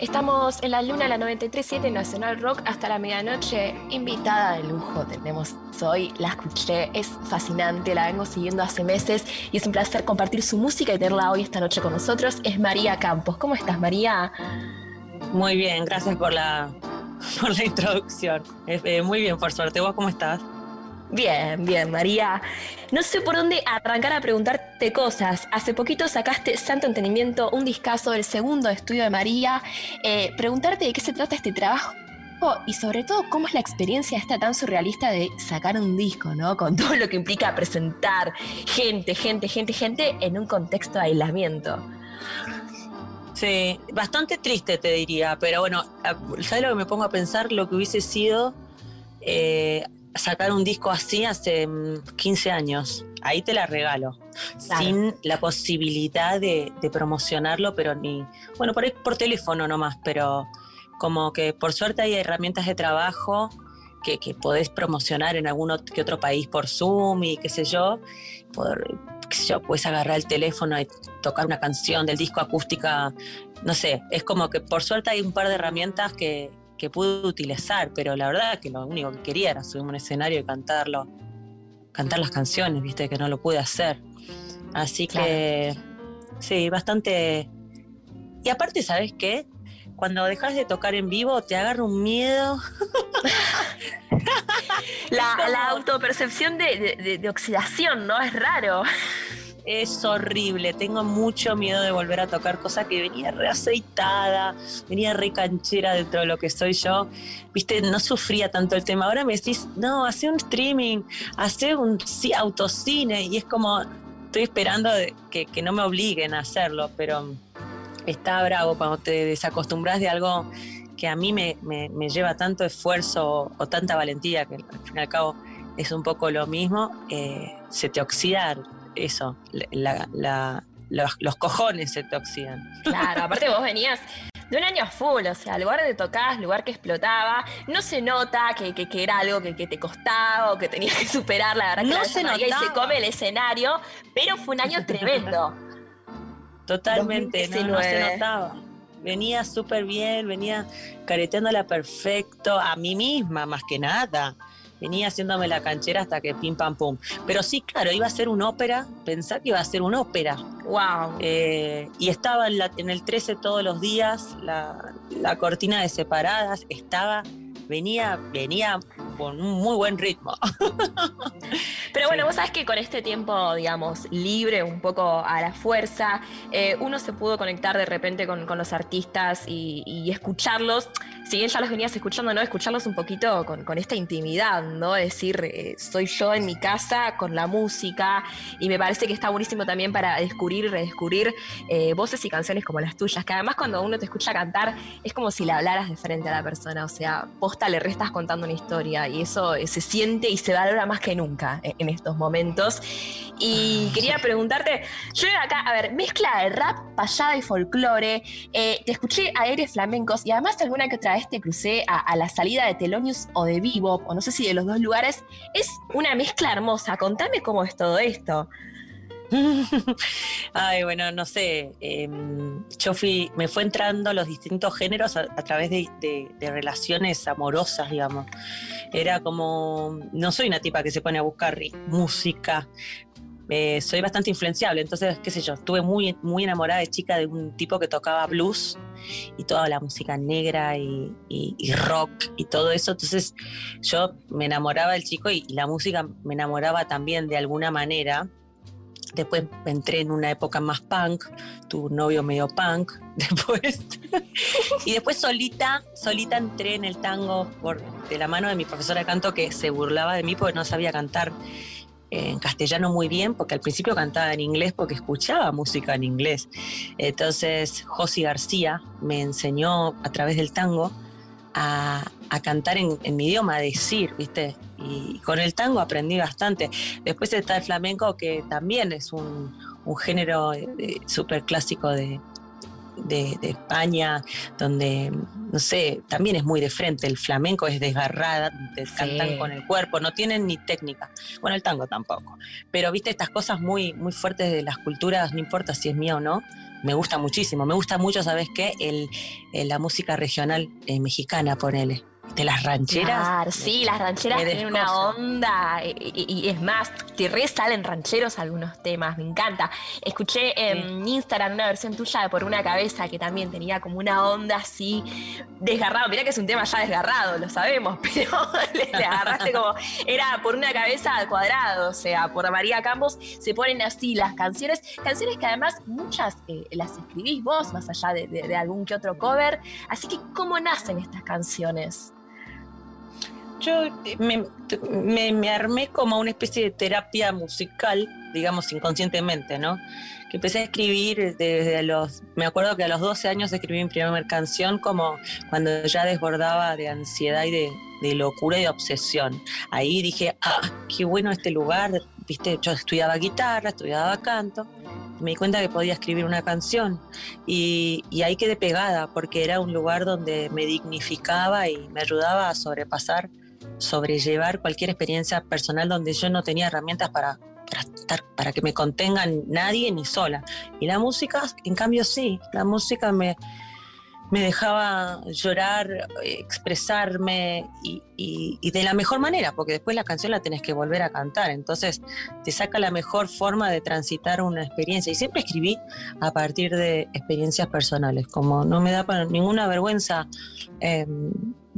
Estamos en la luna, la 93.7 Nacional Rock, hasta la medianoche. Invitada de lujo tenemos hoy, la escuché, es fascinante, la vengo siguiendo hace meses y es un placer compartir su música y tenerla hoy esta noche con nosotros. Es María Campos. ¿Cómo estás, María? Muy bien, gracias por la, por la introducción. Eh, muy bien, por suerte. ¿Vos cómo estás? Bien, bien, María. No sé por dónde arrancar a preguntarte cosas. Hace poquito sacaste Santo Entendimiento, un discazo del segundo estudio de María. Eh, preguntarte de qué se trata este trabajo y sobre todo cómo es la experiencia esta tan surrealista de sacar un disco, ¿no? Con todo lo que implica presentar gente, gente, gente, gente en un contexto de aislamiento. Sí, bastante triste te diría, pero bueno, ¿sabes lo que me pongo a pensar? Lo que hubiese sido eh, sacar un disco así hace 15 mm, años. Ahí te la regalo. Sin la posibilidad de, promocionarlo, pero ni. Bueno, por, por teléfono nomás, pero como que por suerte hay herramientas de trabajo que, que podés promocionar en algún otro, que otro país por Zoom y qué sé yo. Por, qué sé yo, puedes agarrar el teléfono y tocar una canción del disco acústica. No sé, es como que por suerte hay un par de herramientas que, que pude utilizar, pero la verdad que lo único que quería era subirme a un escenario y cantarlo, cantar las canciones, viste, que no lo pude hacer. Así que, sí, bastante... Y aparte, ¿sabes qué? Cuando dejas de tocar en vivo, te agarra un miedo. la, autopercepción de, de oxidación, ¿no? Es raro es horrible. Tengo mucho miedo de volver a tocar cosas que venía reaceitada, venía re canchera dentro de lo que soy yo. Viste, no sufría tanto el tema. Ahora me decís, no, hace un streaming, hace un autocine, y es como, estoy esperando que, no me obliguen a hacerlo, pero está bravo cuando te desacostumbras de algo que a mí me, lleva tanto esfuerzo o, tanta valentía, que al fin y al cabo es un poco lo mismo, eh, se te oxida eso, los, cojones se te oxidan. Claro, aparte vos venías de un año full, o sea, lugar de tocar, lugar que explotaba, no se nota que, era algo que, te costaba o que tenías que superar, la verdad no se notaba. y se come el escenario, pero fue un año tremendo. Totalmente, no, se notaba. Venía súper bien, venía careteándola perfecto, a mí misma más que nada venía haciéndome la canchera hasta que pim pam pum. Pero sí, claro, iba a ser una ópera, pensá que iba a ser una ópera. Wow. Eh, y estaba en, la, en, el 13 todos los días, la, la cortina de separadas, estaba, venía, venía con un muy buen ritmo. Pero bueno, vos sabés que con este tiempo, digamos, libre, un poco a la fuerza, eh, uno se pudo conectar de repente con, los artistas y, escucharlos. Si bien ya los venías escuchando, ¿no? Escucharlos un poquito con, esta intimidad, ¿no? Es decir, eh, soy yo en mi casa con la música y me parece que está buenísimo también para descubrir y redescubrir eh, voces y canciones como las tuyas, que además cuando uno te escucha cantar es como si le hablaras de frente a la persona, o sea, posta le restas contando una historia y eso eh, se siente y se valora más que nunca en estos momentos. Y ah, quería preguntarte, yo acá, a ver, mezcla de rap, payada y folclore, eh, te escuché aires flamencos y además alguna que otra vez te crucé a, la salida de Telonius o de Vivo, o no sé si de los dos lugares, es una mezcla hermosa, contame cómo es todo esto. Ay, bueno, no sé. Em, yo fui, me fue entrando los distintos géneros a, través de, relaciones amorosas, digamos. Era como, no soy una tipa que se pone a buscar música. Eh, soy bastante influenciable, entonces, qué sé yo, estuve muy, muy enamorada de chica de un tipo que tocaba blues y toda la música negra y, rock y todo eso. Entonces, yo me enamoraba del chico y la música me enamoraba también de alguna manera. Después entré en una época más punk, tu novio medio punk, después. y después solita, solita entré en el tango por, de la mano de mi profesora de canto que se burlaba de mí porque no sabía cantar en castellano muy bien, porque al principio cantaba en inglés porque escuchaba música en inglés. Entonces, Josi García me enseñó a través del tango a, cantar en, mi idioma, a decir, ¿viste? y con el tango aprendí bastante. Después está el flamenco, que también es un, género eh, súper clásico de, de, España, donde, no sé, también es muy de frente, el flamenco es desgarrada, te cantan con el cuerpo, no tienen ni técnica. Bueno, el tango tampoco. Pero viste estas cosas muy, muy fuertes de las culturas, no importa si es mía o no, me gusta muchísimo. Me gusta mucho, ¿sabes qué? El, la música regional eh, mexicana, ponele de las rancheras. sí, las rancheras tienen una onda. Y, es más, te re salen rancheros algunos temas, me encanta. Escuché en Instagram una versión tuya de Por una cabeza que también tenía como una onda así desgarrado. Mirá que es un tema ya desgarrado, lo sabemos, pero le, agarraste como. Era por una cabeza al cuadrado, o sea, por María Campos se ponen así las canciones. Canciones que además muchas eh, las escribís vos, más allá de algún que otro cover. Así que, ¿cómo nacen estas canciones? Yo me, me, armé como una especie de terapia musical, digamos inconscientemente, ¿no? Que empecé a escribir desde los, me acuerdo que a los 12 años escribí mi primera canción como cuando ya desbordaba de ansiedad y de, de locura y de obsesión. Ahí dije, ah, qué bueno este lugar, viste, yo estudiaba guitarra, estudiaba canto, me di cuenta que podía escribir una canción y, y, ahí quedé pegada porque era un lugar donde me dignificaba y me ayudaba a sobrepasar sobrellevar cualquier experiencia personal donde yo no tenía herramientas para, para, para que me contengan nadie ni sola. Y la música, en cambio, sí, la música me, me dejaba llorar, expresarme y, y, de la mejor manera, porque después la canción la tenés que volver a cantar, entonces te saca la mejor forma de transitar una experiencia. Y siempre escribí a partir de experiencias personales, como no me da ninguna vergüenza. Eh,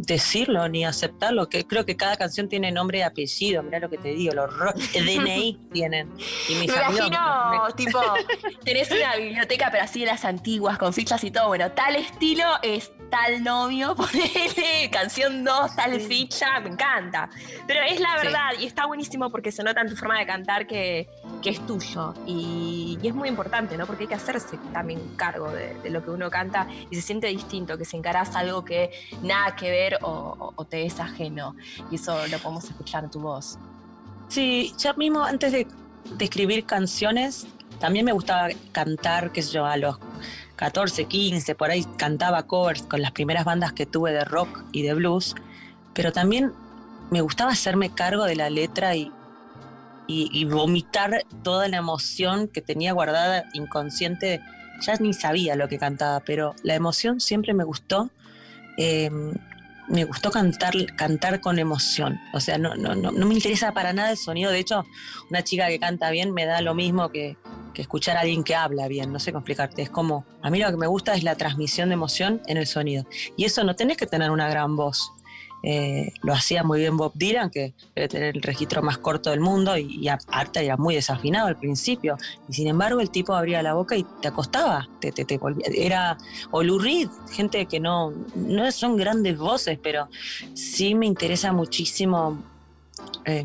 decirlo ni aceptarlo, que creo que cada canción tiene nombre y apellido, mira lo que te digo, los DNI tienen. Y mis me imagino, tipo, tenés una biblioteca, pero así de las antiguas, con fichas y todo, bueno, tal estilo es tal novio, ponele, canción 2, tal ficha, me encanta. Pero es la verdad, y está buenísimo porque se nota en tu forma de cantar que, es tuyo. Y, es muy importante, ¿no? Porque hay que hacerse también cargo de, lo que uno canta y se siente distinto, que se encarás algo que nada que ver o, te es ajeno. Y eso lo podemos escuchar en tu voz. Sí, ya mismo antes de, de escribir canciones, también me gustaba cantar, qué sé yo, a los 14, 15, por ahí cantaba covers con las primeras bandas que tuve de rock y de blues, pero también me gustaba hacerme cargo de la letra y, y, vomitar toda la emoción que tenía guardada inconsciente. Ya ni sabía lo que cantaba, pero la emoción siempre me gustó. Em, me gustó cantar, cantar con emoción. O sea, no, no, no, no me interesa para nada el sonido. De hecho, una chica que canta bien me da lo mismo que, que escuchar a alguien que habla bien, no sé cómo explicarte, es como, a mí lo que me gusta es la transmisión de emoción en el sonido. Y eso no tenés que tener una gran voz. Eh, lo hacía muy bien Bob Dylan, que debe tener el registro más corto del mundo, y, y Arta era muy desafinado al principio. Y sin embargo, el tipo abría la boca y te acostaba, te, te, volvía. Era, o gente que no, no son grandes voces, pero sí me interesa muchísimo eh,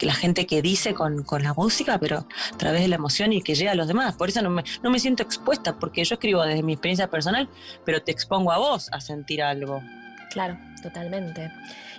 la gente que dice con, la música, pero a través de la emoción y que llega a los demás. Por eso no me, no me siento expuesta, porque yo escribo desde mi experiencia personal, pero te expongo a vos a sentir algo. Claro, totalmente.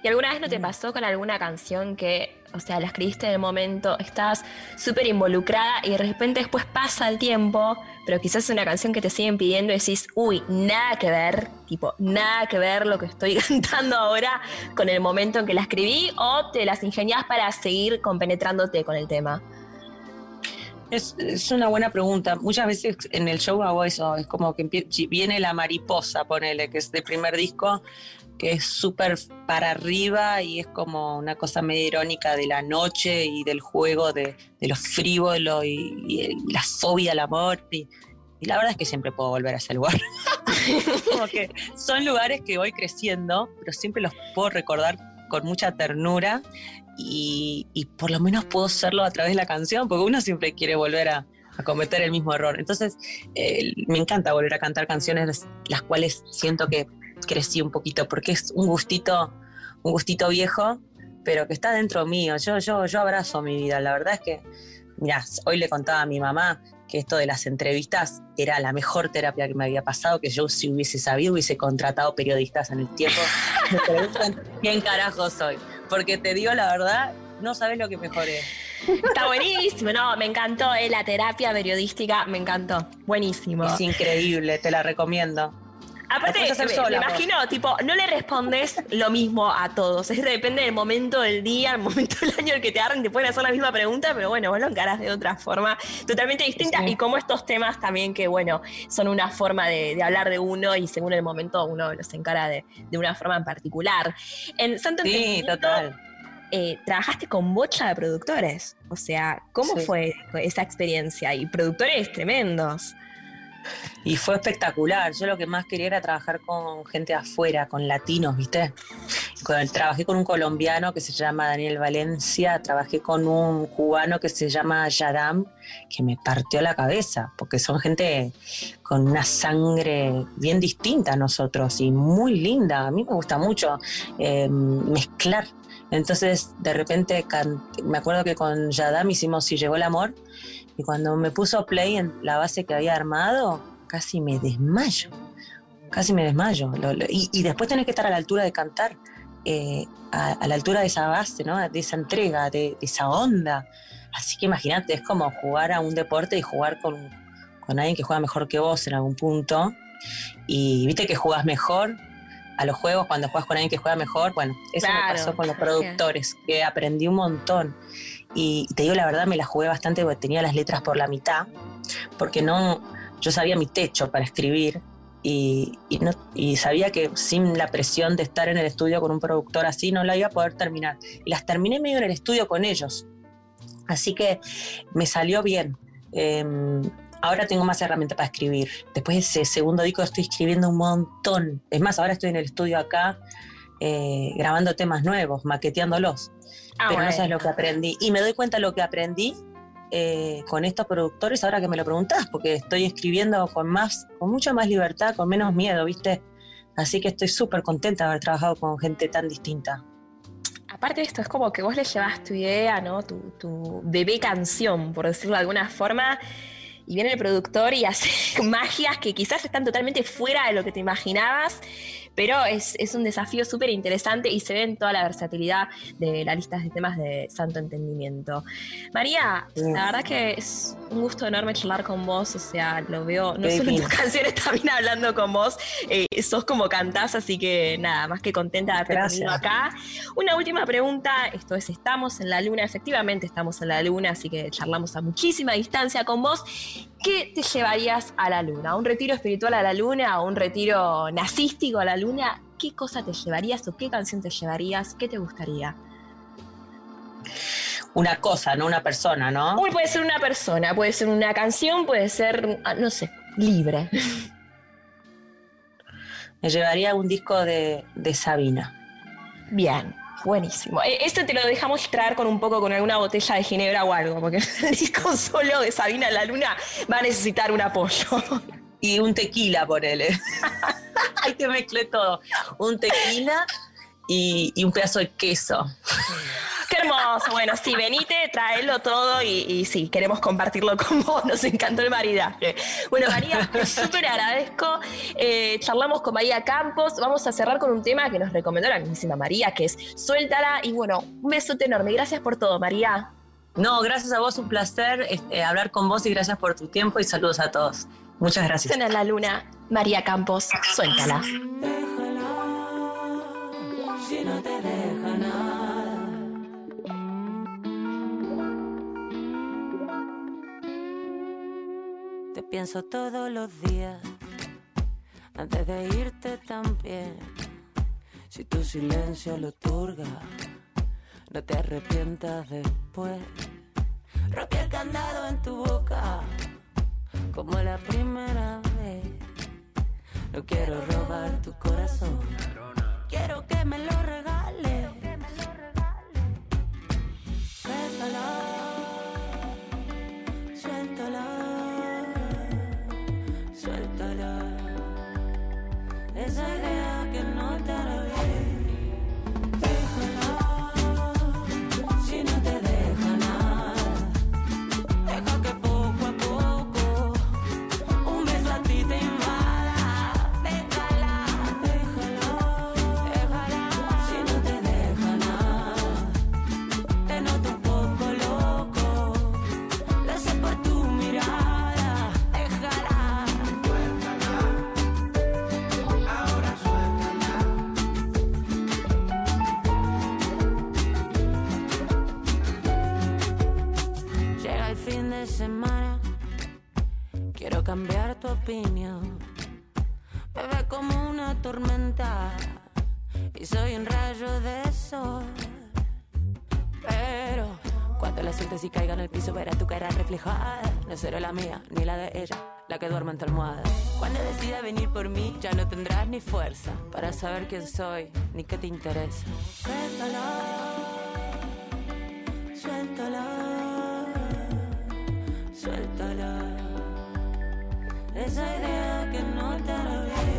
¿Y alguna vez no te pasó con alguna canción que, o sea, la escribiste en el momento, estás súper involucrada y de repente después pasa el tiempo, pero quizás es una canción que te siguen pidiendo y decís, uy, nada que ver, tipo, nada que ver lo que estoy cantando ahora con el momento en que la escribí o te las ingeniás para seguir compenetrándote con el tema? Es, es, una buena pregunta. Muchas veces en el show hago eso, es como que viene la mariposa, ponele, que es del primer disco, que es súper para arriba y es como una cosa medio irónica de la noche y del juego, de, lo frívolo y, la fobia al amor. Y, la verdad es que siempre puedo volver a ese lugar. son lugares que voy creciendo, pero siempre los puedo recordar con mucha ternura y, por lo menos puedo hacerlo a través de la canción, porque uno siempre quiere volver a, cometer el mismo error. Entonces, eh, me encanta volver a cantar canciones las cuales siento que crecí un poquito, porque es un gustito, un gustito viejo, pero que está dentro mío. Yo, yo, yo abrazo mi vida. La verdad es que, mira, hoy le contaba a mi mamá que esto de las entrevistas era la mejor terapia que me había pasado, que yo si hubiese sabido hubiese contratado periodistas en el tiempo. me preguntan quién carajo soy. Porque te digo la verdad, no sabes lo que mejor es. Está buenísimo, no, me encantó, eh, la terapia periodística, me encantó, buenísimo. Es increíble, te la recomiendo. Aparte, me, imagino, tipo, no le respondes lo mismo a todos. Es depende del momento del día, el momento del año el que te agarren, te pueden hacer la misma pregunta, pero bueno, vos lo encarás de otra forma totalmente distinta. Y como estos temas también que, bueno, son una forma de, hablar de uno y según el momento uno los encara de, una forma en particular. En Santo Sí, total. Eh, trabajaste con bocha de productores. O sea, ¿cómo fue esa experiencia? Y productores tremendos. Y fue espectacular. Yo lo que más quería era trabajar con gente afuera, con latinos, ¿viste? trabajé con un colombiano que se llama Daniel Valencia, trabajé con un cubano que se llama Yadam, que me partió la cabeza, porque son gente con una sangre bien distinta a nosotros y muy linda. A mí me gusta mucho eh, mezclar. Entonces, de repente, me acuerdo que con Yadam hicimos Si llegó el amor, y cuando me puso play en la base que había armado, casi me desmayo. Casi me desmayo. y, después tenés que estar a la altura de cantar, eh, a, la altura de esa base, ¿no? de esa entrega, de, esa onda. Así que imagínate, es como jugar a un deporte y jugar con, con alguien que juega mejor que vos en algún punto. Y viste que jugás mejor a los juegos cuando juegas con alguien que juega mejor. Bueno, eso me pasó con los productores, que aprendí un montón. Y te digo la verdad, me la jugué bastante porque tenía las letras por la mitad, porque no, yo sabía mi techo para escribir y, no, y sabía que sin la presión de estar en el estudio con un productor así no la iba a poder terminar. Y las terminé medio en el estudio con ellos. Así que me salió bien. Em, ahora tengo más herramientas para escribir. Después de ese segundo disco estoy escribiendo un montón. Es más, ahora estoy en el estudio acá eh, grabando temas nuevos, maqueteándolos. Ah, pero no sabes lo que aprendí. Y me doy cuenta de lo que aprendí eh, con estos productores ahora que me lo preguntás, porque estoy escribiendo con más, con mucha más libertad, con menos miedo, ¿viste? Así que estoy súper contenta de haber trabajado con gente tan distinta. Aparte de esto, es como que vos le llevas tu idea, ¿no? Tu, tu bebé canción, por decirlo de alguna forma, y viene el productor y hace magias que quizás están totalmente fuera de lo que te imaginabas pero es, un desafío súper interesante y se ve en toda la versatilidad de la lista de temas de Santo Entendimiento. María, la verdad que es un gusto enorme charlar con vos, o sea, lo veo, no solo en tus canciones, también hablando con vos, eh, sos como cantás, así que nada, más que contenta de haber venido acá. Una última pregunta, esto es, estamos en la luna, efectivamente estamos en la luna, así que charlamos a muchísima distancia con vos. ¿Qué te llevarías a la luna? un retiro espiritual a la luna? un retiro nazístico a la luna? ¿Qué cosa te llevarías o qué canción te llevarías? ¿Qué te gustaría? Una cosa, no una persona, ¿no? Uy, puede ser una persona, puede ser una canción, puede ser, ah, no sé, libre. Me llevaría un disco de, de Sabina. Bien. Buenísimo. E, esto te lo dejamos traer con un poco con alguna botella de ginebra o algo, porque el disco solo de Sabina la Luna va a necesitar un apoyo. Y un tequila, ponele. Ahí te mezclé todo. Un tequila y, y un pedazo de queso. Hermoso. Bueno, sí, venite, traelo todo y, sí, queremos compartirlo con vos. Nos encantó el maridaje. Bueno, María, te súper agradezco. Eh, charlamos con María Campos. Vamos a cerrar con un tema que nos recomendó la mismísima María, que es Suéltala. Y bueno, un besote enorme. Gracias por todo, María. No, gracias a vos, un placer este, hablar con vos y gracias por tu tiempo y saludos a todos. Muchas gracias. En la luna, María Campos, suéltala. Pienso todos los días, antes de irte también. Si tu silencio lo turga, no te arrepientas después. Rompí el candado en tu boca, como la primera vez. No quiero robar tu corazón, quiero que me lo esa idea que tu opinión. Me ve como una tormenta y soy un rayo de sol. Pero cuando la sueltes y caiga en el piso, verás tu cara reflejada. No será la mía ni la de ella, la que duerme en tu almohada. Cuando decida venir por mí, ya no tendrás ni fuerza para saber quién soy ni qué te interesa. Suéltala, suéltala, suéltala. Esa idea que no te hará bien.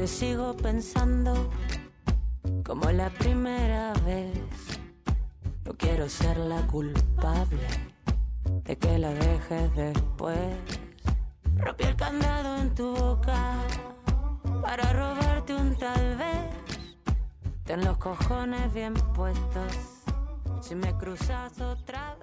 Te sigo pensando como la primera vez. No quiero ser la culpable de que la dejes después. Rompí el candado en tu boca para robarte un tal vez. Ten los cojones bien puestos si me cruzas otra